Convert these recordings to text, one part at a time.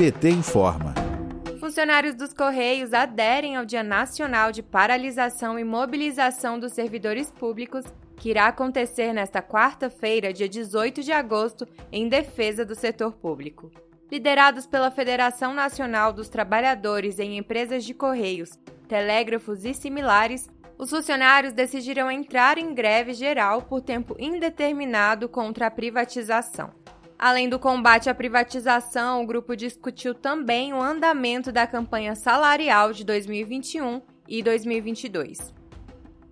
PT informa. Funcionários dos Correios aderem ao Dia Nacional de Paralisação e Mobilização dos Servidores Públicos, que irá acontecer nesta quarta-feira, dia 18 de agosto, em defesa do setor público. Liderados pela Federação Nacional dos Trabalhadores em Empresas de Correios, Telégrafos e similares, os funcionários decidiram entrar em greve geral por tempo indeterminado contra a privatização. Além do combate à privatização, o grupo discutiu também o andamento da campanha salarial de 2021 e 2022.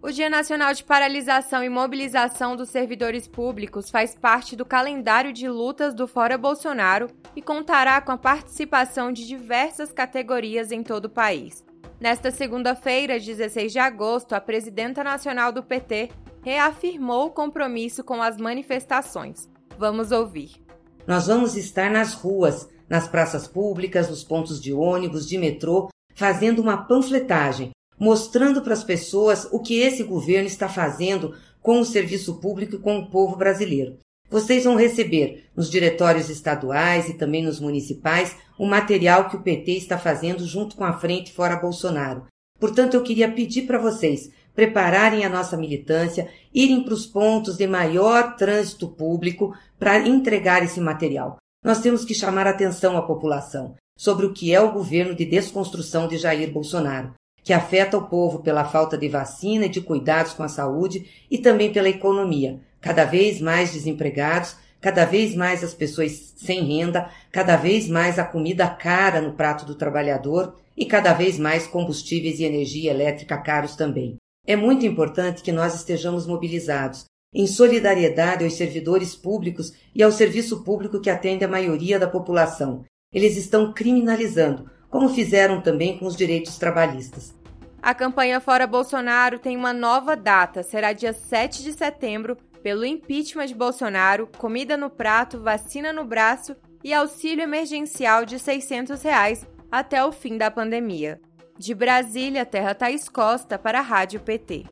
O Dia Nacional de Paralisação e Mobilização dos Servidores Públicos faz parte do calendário de lutas do Fora Bolsonaro e contará com a participação de diversas categorias em todo o país. Nesta segunda-feira, 16 de agosto, a presidenta nacional do PT reafirmou o compromisso com as manifestações. Vamos ouvir. Nós vamos estar nas ruas, nas praças públicas, nos pontos de ônibus, de metrô, fazendo uma panfletagem, mostrando para as pessoas o que esse governo está fazendo com o serviço público e com o povo brasileiro. Vocês vão receber nos diretórios estaduais e também nos municipais o material que o PT está fazendo junto com a Frente Fora Bolsonaro. Portanto, eu queria pedir para vocês prepararem a nossa militância, irem para os pontos de maior trânsito público para entregar esse material. Nós temos que chamar atenção à população sobre o que é o governo de desconstrução de Jair Bolsonaro, que afeta o povo pela falta de vacina e de cuidados com a saúde e também pela economia cada vez mais desempregados, cada vez mais as pessoas sem renda, cada vez mais a comida cara no prato do trabalhador e cada vez mais combustíveis e energia elétrica caros também. É muito importante que nós estejamos mobilizados em solidariedade aos servidores públicos e ao serviço público que atende a maioria da população. Eles estão criminalizando, como fizeram também com os direitos trabalhistas. A campanha Fora Bolsonaro tem uma nova data, será dia 7 de setembro, pelo impeachment de Bolsonaro, comida no prato, vacina no braço e auxílio emergencial de 600 reais até o fim da pandemia. De Brasília, Terra Thaís Costa para a Rádio PT.